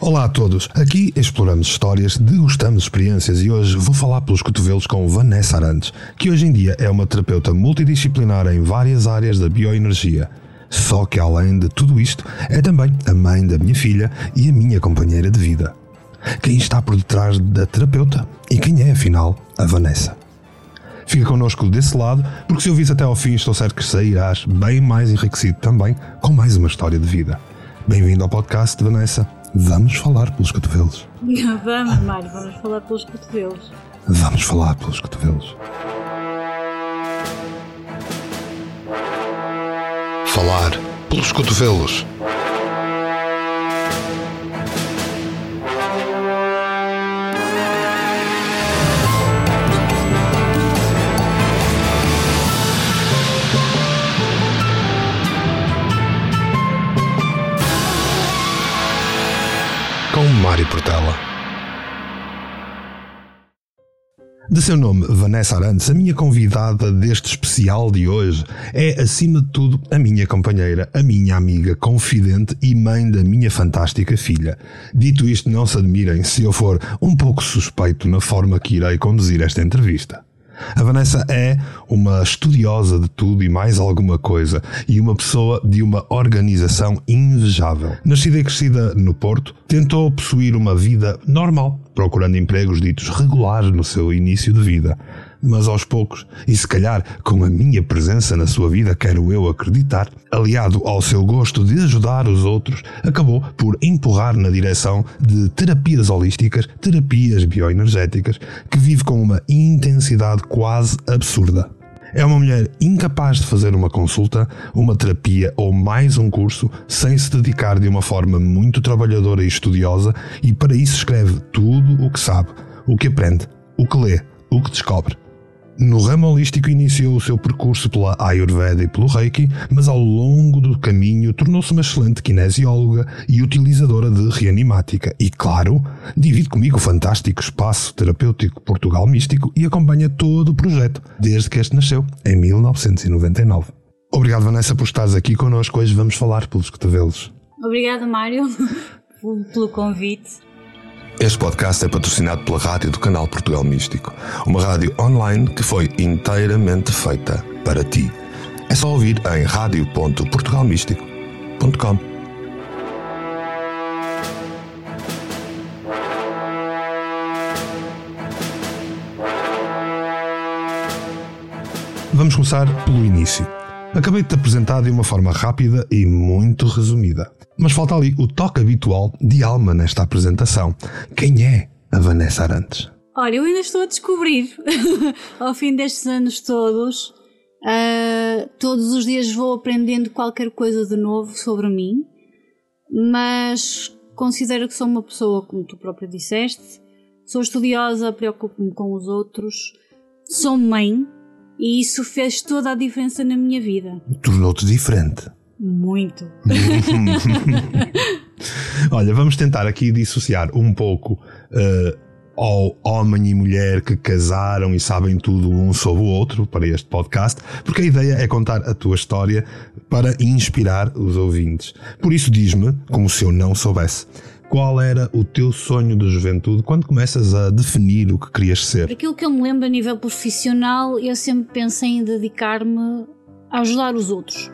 Olá a todos, aqui exploramos histórias, degustamos experiências e hoje vou falar pelos cotovelos com Vanessa Arantes, que hoje em dia é uma terapeuta multidisciplinar em várias áreas da bioenergia. Só que além de tudo isto, é também a mãe da minha filha e a minha companheira de vida. Quem está por detrás da terapeuta e quem é, afinal, a Vanessa. Fica connosco desse lado, porque se ouvis até ao fim, estou certo que sairás bem mais enriquecido também com mais uma história de vida. Bem-vindo ao podcast, Vanessa. Vamos falar pelos cotovelos. Vamos, Mário, vamos falar pelos cotovelos. Vamos falar pelos cotovelos. Falar pelos cotovelos. De seu nome, Vanessa Arantes, a minha convidada deste especial de hoje é, acima de tudo, a minha companheira, a minha amiga, confidente e mãe da minha fantástica filha. Dito isto, não se admirem se eu for um pouco suspeito na forma que irei conduzir esta entrevista. A Vanessa é uma estudiosa de tudo e mais alguma coisa e uma pessoa de uma organização invejável. Nascida e crescida no Porto, tentou possuir uma vida normal, procurando empregos ditos regulares no seu início de vida. Mas aos poucos, e se calhar com a minha presença na sua vida, quero eu acreditar, aliado ao seu gosto de ajudar os outros, acabou por empurrar na direção de terapias holísticas, terapias bioenergéticas, que vive com uma intensidade quase absurda. É uma mulher incapaz de fazer uma consulta, uma terapia ou mais um curso sem se dedicar de uma forma muito trabalhadora e estudiosa e para isso escreve tudo o que sabe, o que aprende, o que lê, o que descobre. No ramo holístico iniciou o seu percurso pela Ayurveda e pelo Reiki, mas ao longo do caminho tornou-se uma excelente kinesióloga e utilizadora de reanimática. E claro, divide comigo o fantástico espaço terapêutico Portugal Místico e acompanha todo o projeto, desde que este nasceu, em 1999. Obrigado, Vanessa, por estares aqui connosco. Hoje vamos falar pelos cotovelos. Obrigada, Mário, pelo convite. Este podcast é patrocinado pela rádio do canal Portugal Místico, uma rádio online que foi inteiramente feita para ti. É só ouvir em radio.portugalmístico.com. Vamos começar pelo início. Acabei de te apresentar de uma forma rápida e muito resumida. Mas falta ali o toque habitual de alma nesta apresentação. Quem é a Vanessa Arantes? Olha, eu ainda estou a descobrir, ao fim destes anos todos, uh, todos os dias vou aprendendo qualquer coisa de novo sobre mim, mas considero que sou uma pessoa, como tu própria disseste, sou estudiosa, preocupo-me com os outros, sou mãe, e isso fez toda a diferença na minha vida. Tornou-te diferente. Muito. Olha, vamos tentar aqui dissociar um pouco uh, ao homem e mulher que casaram e sabem tudo um sobre o outro para este podcast, porque a ideia é contar a tua história para inspirar os ouvintes. Por isso, diz-me, como se eu não soubesse, qual era o teu sonho de juventude quando começas a definir o que querias ser? Aquilo que eu me lembro a nível profissional, eu sempre pensei em dedicar-me a ajudar os outros.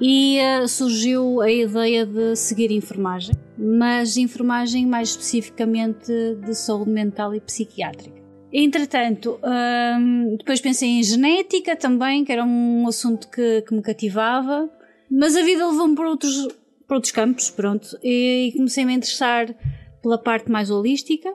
E uh, surgiu a ideia de seguir enfermagem, mas enfermagem mais especificamente de saúde mental e psiquiátrica. Entretanto, um, depois pensei em genética também, que era um assunto que, que me cativava, mas a vida levou-me para outros, para outros campos, pronto, e comecei a interessar pela parte mais holística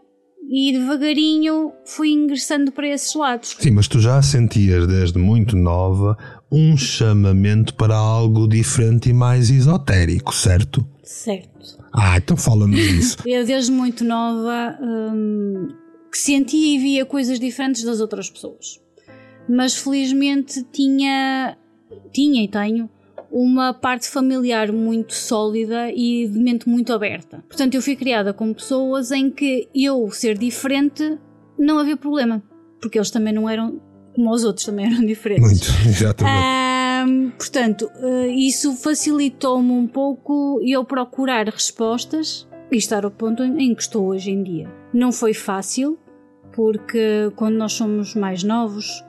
e devagarinho fui ingressando para esses lados. Sim, mas tu já sentias desde muito nova um chamamento para algo diferente e mais esotérico, certo? Certo. Ah, então fala-nos disso. Eu desde muito nova hum, que sentia e via coisas diferentes das outras pessoas. Mas felizmente tinha, tinha e tenho uma parte familiar muito sólida e de mente muito aberta. Portanto, eu fui criada com pessoas em que eu ser diferente não havia problema, porque eles também não eram como os outros, também eram diferentes. Muito, exatamente. Um, portanto, uh, isso facilitou-me um pouco eu procurar respostas e estar ao ponto em que estou hoje em dia. Não foi fácil, porque quando nós somos mais novos,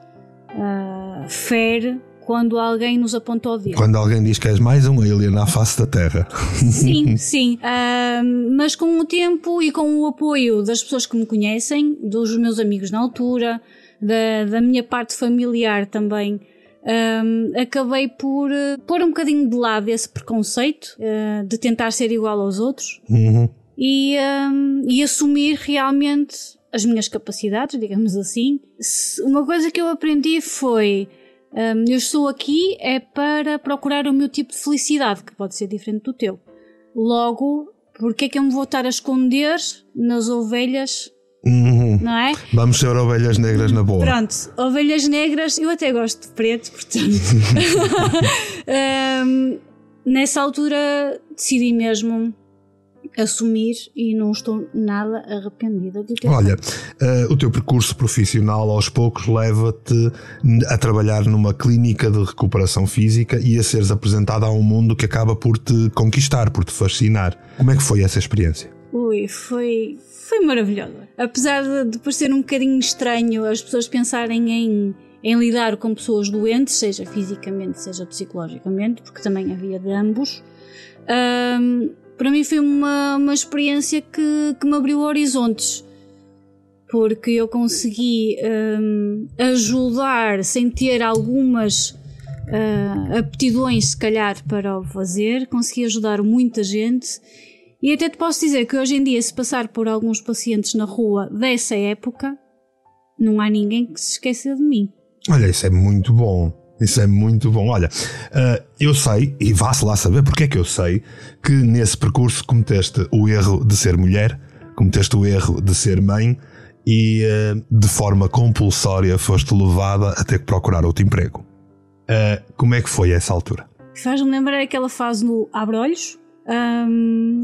uh, fere quando alguém nos aponta o dedo. Quando alguém diz que és mais um alien na face da Terra. Sim, sim. Uh, mas com o tempo e com o apoio das pessoas que me conhecem, dos meus amigos na altura, da, da minha parte familiar também, um, acabei por uh, pôr um bocadinho de lado esse preconceito uh, de tentar ser igual aos outros Uhum. e, um, e assumir realmente as minhas capacidades, digamos assim. Uma coisa que eu aprendi foi. Um, eu estou aqui é para procurar o meu tipo de felicidade, que pode ser diferente do teu. Logo, porque é que eu me vou estar a esconder nas ovelhas, Uhum. não é? Vamos ser ovelhas negras na boa. Pronto, ovelhas negras, eu até gosto de preto, portanto. Ahm, nessa altura decidi mesmo assumir e não estou nada arrependida de ter Olha, eh, o teu percurso profissional aos poucos leva-te a trabalhar numa clínica de recuperação física e a seres apresentada a um mundo que acaba por te conquistar, por te fascinar. Como é que foi essa experiência? Ui, foi, foi maravilhosa. Apesar de depois ser um bocadinho estranho as pessoas pensarem em, em lidar com pessoas doentes, seja fisicamente, seja psicologicamente, porque também havia de ambos. ahm, para mim foi uma, uma experiência que, que me abriu horizontes. Porque eu consegui ahm, ajudar sem ter algumas ah, aptidões, se calhar, para o fazer, consegui ajudar muita gente e até te posso dizer que hoje em dia, se passar por alguns pacientes na rua dessa época, não há ninguém que se esqueça de mim. Olha, isso é muito bom. Isso é muito bom. Olha, eh, eu sei, e vá-se lá saber porque é que eu sei, que nesse percurso cometeste o erro de ser mulher, cometeste o erro de ser mãe e eh, de forma compulsória foste levada a ter que procurar outro emprego. Eh, como é que foi essa altura? Faz-me lembrar aquela fase no abre-olhos. Hum,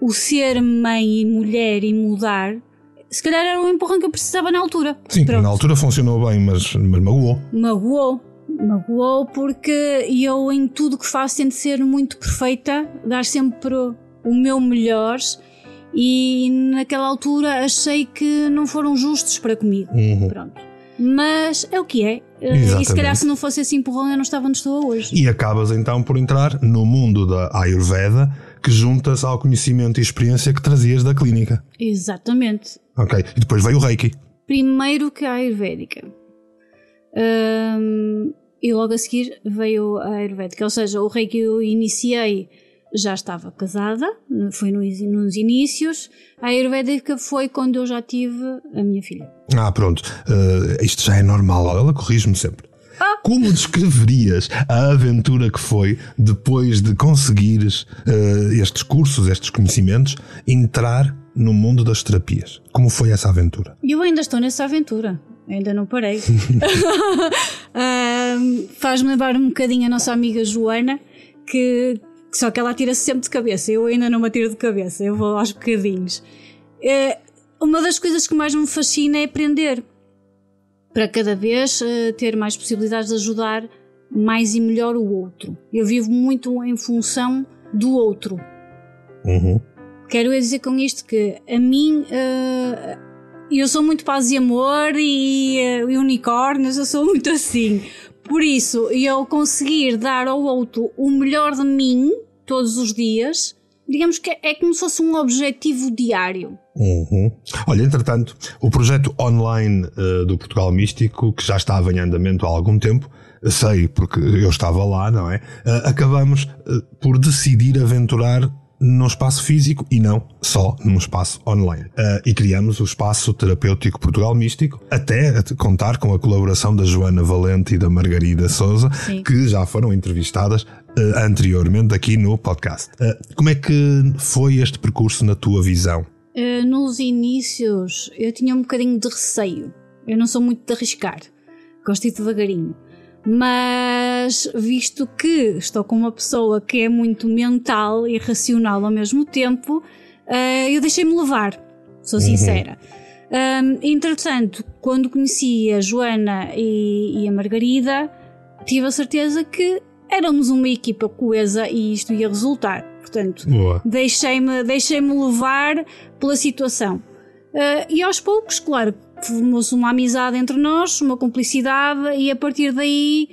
o ser mãe e mulher e mudar, se calhar era o empurrão que eu precisava na altura. Sim, Pronto. na altura funcionou bem, mas, mas magoou. Magoou. Magoou porque eu em tudo que faço tento ser muito perfeita, dar sempre o meu melhor e naquela altura achei que não foram justos para comigo. Uhum. Pronto. Mas é o que é. Eh, E se Exatamente. calhar se não fosse esse empurrão eu não estava onde estou hoje. E acabas então por entrar no mundo da Ayurveda, que juntas ao conhecimento e experiência que trazias da clínica. Exatamente. Ok. E depois veio o Reiki. Primeiro que a Ayurvédica. Hum, e logo a seguir veio a Ayurvédica. Ou seja, o rei que eu iniciei já estava casada, foi nos, inícios. A Ayurvédica foi quando eu já tive a minha filha. Ah, pronto. Eh, isto já é normal. Ela corrige-me sempre. Como descreverias a aventura que foi depois de conseguires eh, estes cursos, estes conhecimentos, entrar no mundo das terapias? Como foi essa aventura? Eu ainda estou nessa aventura. Ainda não parei. Faz-me lembrar um bocadinho a nossa amiga Joana, que só que ela tira-se sempre de cabeça. Eu ainda não me atiro de cabeça, eu vou aos bocadinhos. É, uma das coisas que mais me fascina é aprender. Para cada vez eh, ter mais possibilidades de ajudar mais e melhor o outro. Eu vivo muito em função do outro. Uhum. Quero dizer com isto que a mim eh, eu sou muito paz e amor e, eh, e unicórnios, eu sou muito assim. Por isso, eu conseguir dar ao outro o melhor de mim todos os dias, digamos que é como se fosse um objetivo diário. Uhum. Olha, entretanto, o projeto online eh, do Portugal Místico, que já estava em andamento há algum tempo, sei porque eu estava lá, não é? Eh, acabamos eh, por decidir aventurar num espaço físico e não só num espaço online. Eh, e criamos o espaço terapêutico Portugal Místico, até contar com a colaboração da Joana Valente e da Margarida Souza, Sim. que já foram entrevistadas eh, anteriormente aqui no podcast. Eh, como é que foi este percurso na tua visão? Nos inícios eu tinha um bocadinho de receio. Eu não sou muito de arriscar. Gosto de ir devagarinho. Mas visto que estou com uma pessoa que é muito mental e racional ao mesmo tempo, eh, eu deixei-me levar. Sou sincera. Ahm, entretanto, quando conheci a Joana e, e a Margarida, tive a certeza que éramos uma equipa coesa e isto ia resultar. Portanto, deixei-me deixei levar pela situação. Uh, e aos poucos, claro, formou-se uma amizade entre nós, uma cumplicidade, e a partir daí,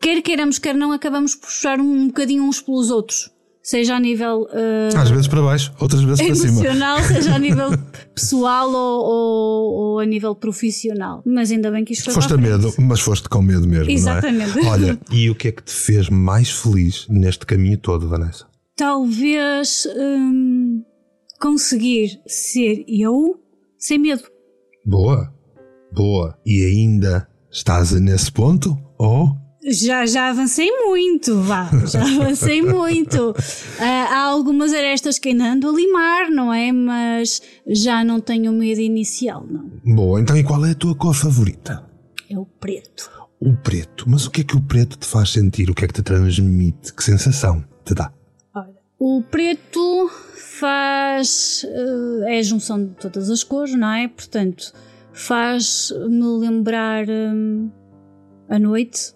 quer queiramos, quer não, acabamos por puxar um, bocadinho uns pelos outros. Seja a nível. Uh, Às vezes para baixo, outras vezes para cima. Emocional, seja a nível pessoal ou, ou, ou, a nível profissional. Mas ainda bem que isto foi Foste a medo, mas foste com medo mesmo. Exatamente. É? Olha, e o que é que te fez mais feliz neste caminho todo, Vanessa? Talvez. Hum, conseguir ser eu sem medo. Boa, boa. E ainda estás nesse ponto? Ou? Já, já avancei muito, vá, já avancei muito. Uh, há algumas arestas que ainda ando a limar, não é? Mas já não tenho medo inicial, não. Boa, então e qual é a tua cor favorita? É o preto. O preto, mas o que é que o preto te faz sentir? O que é que te transmite? Que sensação te dá? Olha, o preto faz. Uh, é a junção de todas as cores, não é? Portanto, faz-me lembrar um, a noite,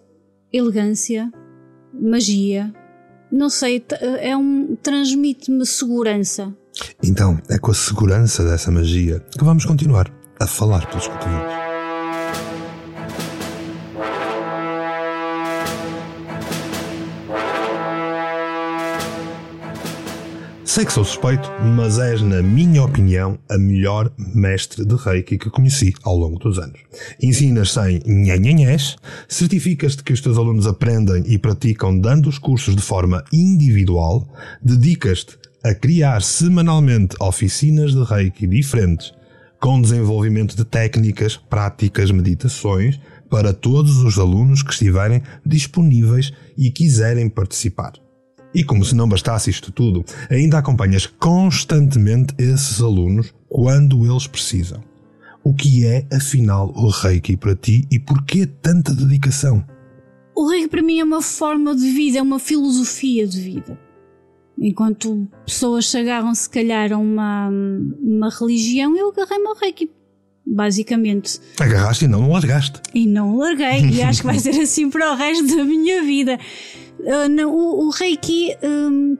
elegância, magia. Não sei, é um. transmite-me segurança. Então, é com a segurança dessa magia que vamos continuar a falar pelos cotovelos. Sei que sou suspeito, mas és, na minha opinião, a melhor mestre de Reiki que conheci ao longo dos anos. Ensinas sem nhanhanhés, certificas-te que os teus alunos aprendem e praticam dando os cursos de forma individual, dedicas-te a criar semanalmente oficinas de Reiki diferentes, com desenvolvimento de técnicas, práticas, meditações, para todos os alunos que estiverem disponíveis e quiserem participar. E como se não bastasse isto tudo, ainda acompanhas constantemente esses alunos quando eles precisam. O que é, afinal, o Reiki para ti e porquê tanta dedicação? O Reiki para mim é uma forma de vida, é uma filosofia de vida. Enquanto pessoas se agarram, se calhar, a uma, uma religião, eu agarrei-me ao Reiki, basicamente. Agarraste e não, não largaste. E não larguei, e acho que vai ser assim para o resto da minha vida. O, o, Reiki, um,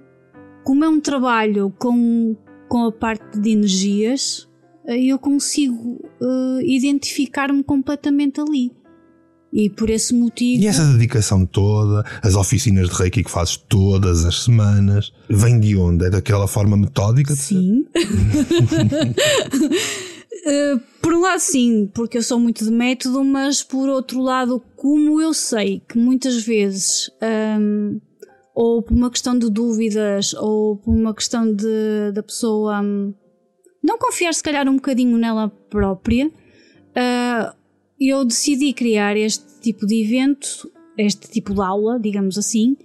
como é um trabalho com, com a parte de energias, uh, eu consigo uh, identificar-me completamente ali. E por esse motivo. E essa dedicação toda, as oficinas de Reiki que fazes todas as semanas, vem de onde? É daquela forma metódica? Sim. Uh, por um lado, sim, porque eu sou muito de método, mas por outro lado, como eu sei que muitas vezes, um, ou por uma questão de dúvidas, ou por uma questão de da pessoa um, não confiar, se calhar, um bocadinho nela própria, uh, eu decidi criar este tipo de evento, este tipo de aula, digamos assim,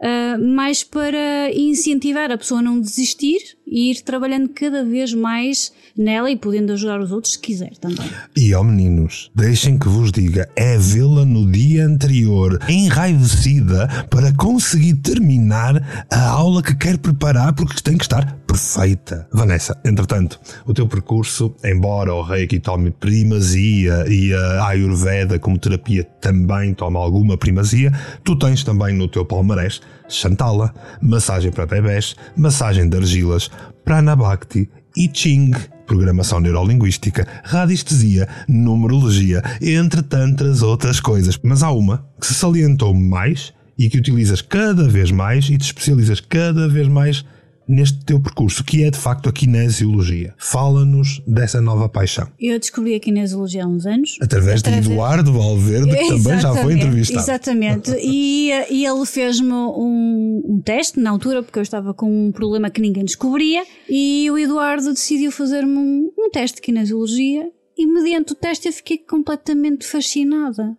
uh, mais para incentivar a pessoa a não desistir e ir trabalhando cada vez mais nela e podendo ajudar os outros se quiser também. E ó meninos, deixem que vos diga, é vê-la no dia anterior enraivecida para conseguir terminar a aula que quer preparar porque tem que estar perfeita. Vanessa, entretanto, o teu percurso, embora o Reiki tome primazia e a Ayurveda como terapia também toma alguma primazia, tu tens também no teu palmarés Chantala, massagem para bebés, massagem de argilas, Pranabhakti I Ching, programação neurolinguística, radiestesia, numerologia, entre tantas outras coisas. Mas há uma que se salientou mais e que utilizas cada vez mais e te especializas cada vez mais neste teu percurso, que é de facto a kinesiologia. Fala-nos dessa nova paixão. Eu descobri a kinesiologia há uns anos. Através, Através... de Eduardo Valverde, que também já foi entrevistado. Exatamente. E, e ele fez-me um, um, teste na altura, porque eu estava com um problema que ninguém descobria, e o Eduardo decidiu fazer-me um, um teste de kinesiologia, e mediante o teste eu fiquei completamente fascinada.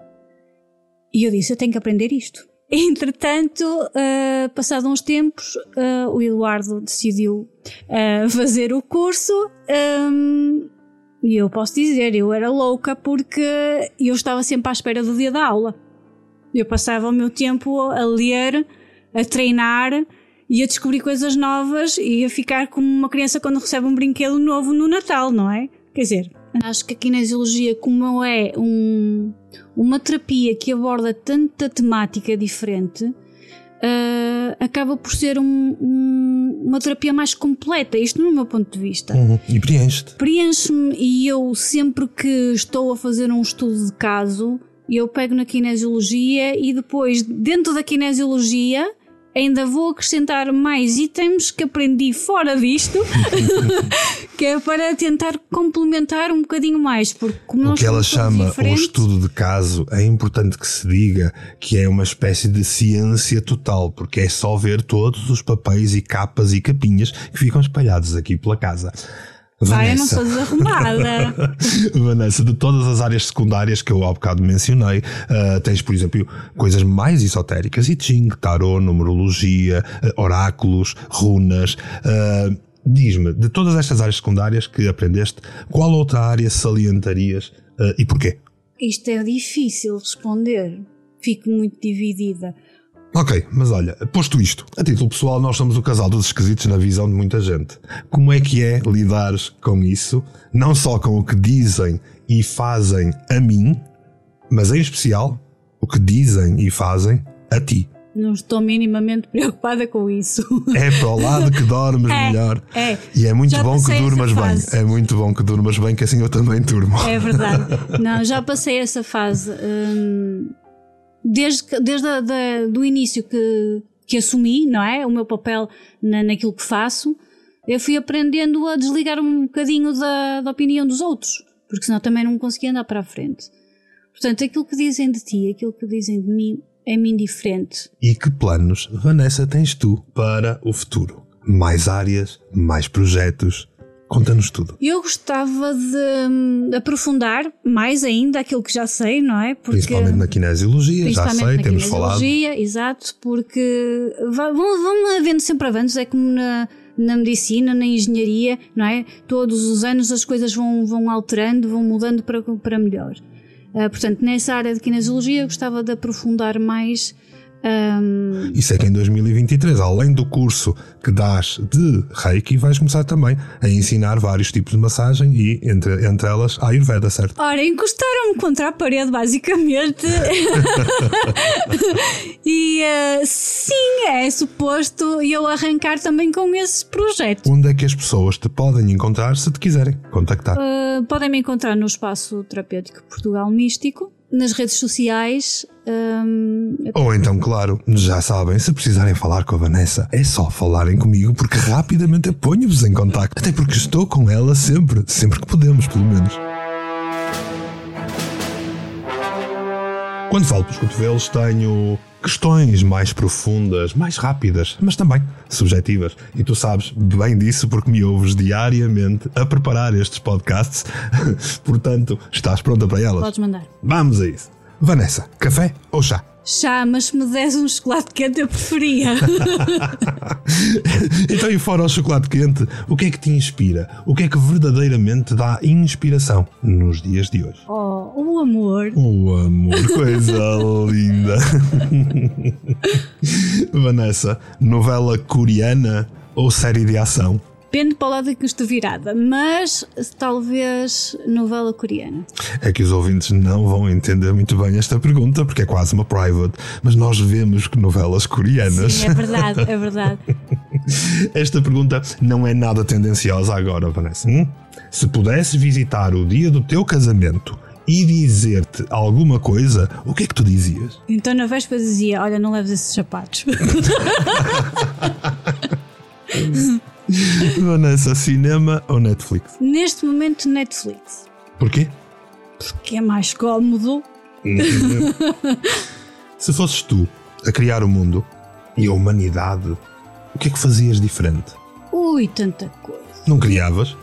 E eu disse: eu tenho que aprender isto. Entretanto, uh, passado uns tempos, uh, o Eduardo decidiu uh, fazer o curso um, e eu posso dizer, eu era louca porque eu estava sempre à espera do dia da aula. Eu passava o meu tempo a ler, a treinar e a descobrir coisas novas e a ficar como uma criança quando recebe um brinquedo novo no Natal, não é? Quer dizer, acho que a kinesiologia, como é um, uma terapia que aborda tanta temática diferente, uh, acaba por ser um, um, uma terapia mais completa. Isto no meu ponto de vista. Uhum. E preenche-te. Preenche-me e eu sempre que estou a fazer um estudo de caso, eu pego na kinesiologia e depois, dentro da kinesiologia, ainda vou acrescentar mais itens que aprendi fora disto, que é para tentar complementar um bocadinho mais, porque como o que ela chama o estudo de caso é importante que se diga que é uma espécie de ciência total, porque é só ver todos os papéis e capas e capinhas que ficam espalhados aqui pela casa. Vai, eu não sou desarrumada. Vanessa, de todas as áreas secundárias que eu há bocado mencionei, uh, tens, por exemplo, coisas mais esotéricas, I Ching, Tarot, numerologia, uh, oráculos, runas. Uh, Diz-me, de todas estas áreas secundárias que aprendeste, qual outra área salientarias e porquê? Isto é difícil responder. Fico muito dividida. Ok, mas olha, posto isto, a título pessoal, nós somos o casal dos esquisitos na visão de muita gente. Como é que é lidares com isso, não só com o que dizem e fazem a mim, mas em especial o que dizem e fazem a ti? Não estou minimamente preocupada com isso. É para o lado que dormes é, melhor. É. E é muito já bom que durmas bem. É muito bom que durmas bem, que assim eu também durmo. É verdade. Não, já passei essa fase. Hum desde, desde a, do início que, que assumi, não é? O meu papel na, naquilo que faço, eu fui aprendendo a desligar um bocadinho da, da opinião dos outros, porque senão também não conseguia andar para a frente. Portanto, aquilo que dizem de ti, aquilo que dizem de mim, é-me indiferente. E que planos, Vanessa, tens tu para o futuro? Mais áreas, mais projetos, Conta-nos tudo. Eu gostava de, de, aprofundar mais ainda aquilo que já sei, não é? Porque, principalmente na kinesiologia, já sei, temos falado. Exato, porque vão, vão havendo sempre avanços, é como na, na medicina, na engenharia, não é? Todos os anos as coisas vão, vão alterando, vão mudando para, para melhor. Uh, portanto, nessa área de kinesiologia eu gostava de aprofundar mais um... Isso é que em 2023, além do curso que dás de Reiki, vais começar também a ensinar vários tipos de massagem e, entre, entre elas, a Ayurveda, certo? Ora, encostaram-me contra a parede, basicamente. e uh, sim, é suposto eu arrancar também com esse projeto. Onde é que as pessoas te podem encontrar se te quiserem contactar? Uh, podem me encontrar no Espaço Terapêutico Portugal Místico nas redes sociais. Um... Ou então, claro, já sabem, se precisarem falar com a Vanessa, é só falarem comigo porque rapidamente eu ponho-vos em contacto. Até porque estou com ela sempre, sempre que podemos, pelo menos. Quando falo pelos cotovelos, tenho questões mais profundas, mais rápidas, mas também subjetivas. E tu sabes bem disso porque me ouves diariamente a preparar estes podcasts. Portanto, estás pronta para elas? Podes mandar. Vamos a isso. Vanessa, café ou chá? Chá, mas se me des um chocolate quente eu preferia. então, e fora o chocolate quente, o que é que te inspira? O que é que verdadeiramente dá inspiração nos dias de hoje? Oh, o amor. O amor, coisa linda. Vanessa, novela coreana ou série de ação? Depende para o lado que estou virada, mas talvez novela coreana. É que os ouvintes não vão entender muito bem esta pergunta, porque é quase uma private, mas nós vemos que novelas coreanas. Sim, é verdade, é verdade. esta pergunta não é nada tendenciosa agora, Vanessa. Hum? Se pudesses visitar o dia do teu casamento e dizer-te alguma coisa, o que é que tu dizias? Então na véspera dizia: Olha, não leves esses sapatos. Vanessa, cinema ou Netflix? Neste momento, Netflix. Porquê? Porque é mais cómodo. Se fosses tu a criar o mundo e a humanidade, o que é que fazias diferente? Ui, tanta coisa. Não criavas?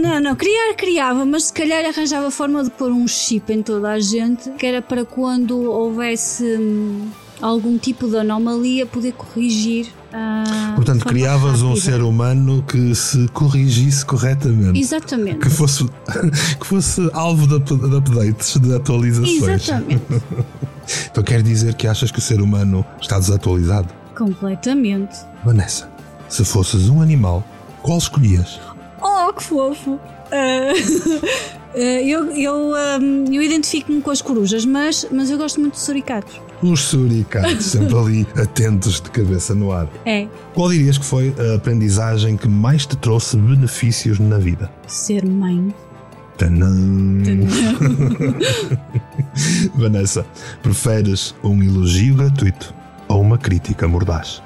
Não, não, criar criava, mas se calhar arranjava forma de pôr um chip em toda a gente, que era para quando houvesse hum, algum tipo de anomalia poder corrigir Uh, Portanto, criavas um ser humano que se corrigisse corretamente. Exatamente. Que fosse, que fosse alvo de, de updates, de atualizações. Exatamente. então quer dizer que achas que o ser humano está desatualizado? Completamente. Vanessa, se fosses um animal, qual escolhias? Oh, que fofo! Uh, eu, eu, um, eu identifico-me com as corujas, mas, mas eu gosto muito de suricatos. Os suricatos, sempre ali atentos de cabeça no ar. É Qual dirias que foi a aprendizagem que mais te trouxe benefícios na vida? ser mãe. Tanã. Vanessa, preferes um elogio gratuito ou uma crítica mordaz?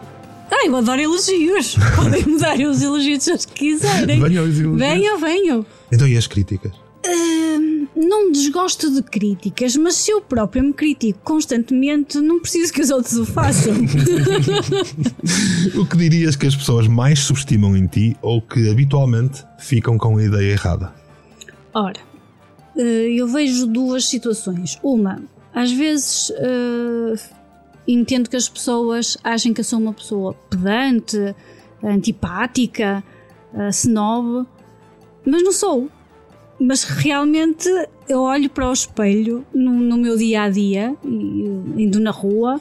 Ah, eu adoro elogios. Podem me dar os elogios se quiserem. Venham os elogios. Venham, venham. Então e as críticas? Hum, não desgosto de críticas, mas se eu próprio me critico constantemente, não preciso que os outros o façam. O que dirias que as pessoas mais subestimam em ti ou que habitualmente ficam com a ideia errada? Ora, eh, eu vejo duas situações. Uma, às vezes eh, entendo que as pessoas achem que eu sou uma pessoa pedante, antipática, eh, snob, mas não sou. Mas realmente eu olho para o espelho no, no meu dia a dia, indo na rua,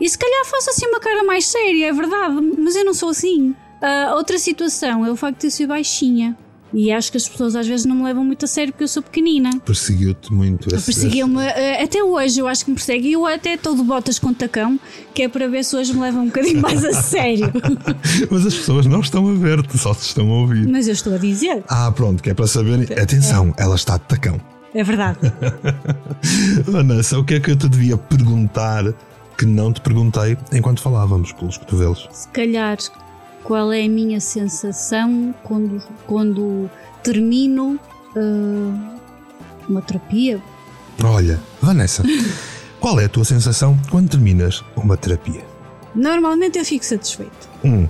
e se calhar faço assim uma cara mais séria, é verdade, mas eu não sou assim. Ah, outra situação é o facto de eu ser baixinha. E acho que as pessoas às vezes não me levam muito a sério porque eu sou pequenina. Perseguiu-te muito esse, Perseguiam-me, eh, até hoje eu acho que me persegue. E eu até estou de botas com tacão, que é para ver se hoje me levam um bocadinho mais a sério. Mas as pessoas não estão a ver-te, só se estão a ouvir. Mas eu estou a dizer, Ah, pronto, que é para saberem. Atenção, ela está de tacão. é verdade. Vanessa, o que é que eu te devia perguntar que não te perguntei enquanto falávamos pelos cotovelos? Se calhar, qual é a minha sensação quando, quando termino eh, uma terapia? Olha, Vanessa, qual é a tua sensação quando terminas uma terapia? Normalmente eu fico satisfeito. Hum,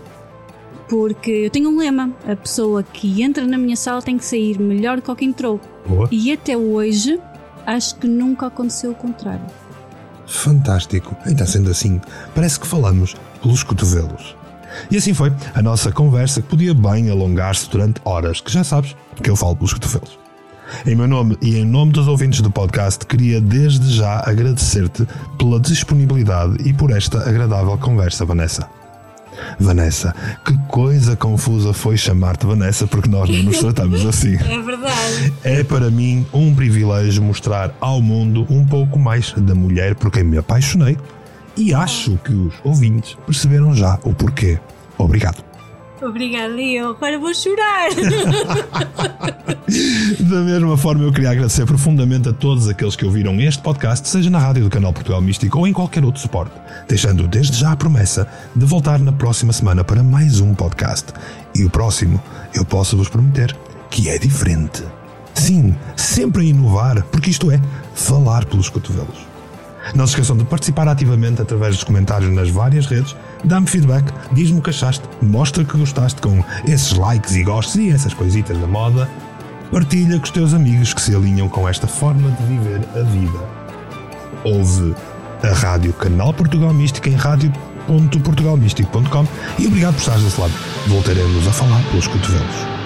Porque eu tenho um lema: a pessoa que entra na minha sala tem que sair melhor do que quem entrou. boa. E até hoje acho que nunca aconteceu o contrário. Fantástico. Então, sendo assim, parece que falamos pelos cotovelos. E assim foi a nossa conversa que podia bem alongar-se durante horas, que já sabes que eu falo pelos cotovelos. Em meu nome e em nome dos ouvintes do podcast, queria desde já agradecer-te pela disponibilidade e por esta agradável conversa, Vanessa. Vanessa, que coisa confusa foi chamar-te Vanessa porque nós não nos tratamos assim. É verdade. É para mim um privilégio mostrar ao mundo um pouco mais da mulher por quem me apaixonei e acho que os ouvintes perceberam já o porquê. Obrigado. Obrigada, eu. Agora vou chorar. Da mesma forma, eu queria agradecer profundamente a todos aqueles que ouviram este podcast, seja na rádio do canal Portugal Místico ou em qualquer outro suporte, deixando desde já a promessa de voltar na próxima semana para mais um podcast. E o próximo, eu posso vos prometer que é diferente. Sim, sempre a inovar, porque isto é falar pelos cotovelos. Não se esqueçam de participar ativamente através dos comentários nas várias redes, dá-me feedback, diz-me o que achaste, mostra que gostaste com esses likes e gostos e essas coisitas da moda. Partilha com os teus amigos que se alinham com esta forma de viver a vida. Ouve a Rádio Canal Portugal Místico em rádio.portugalmístico.com e obrigado por estares desse lado. Voltaremos a falar pelos cotovelos.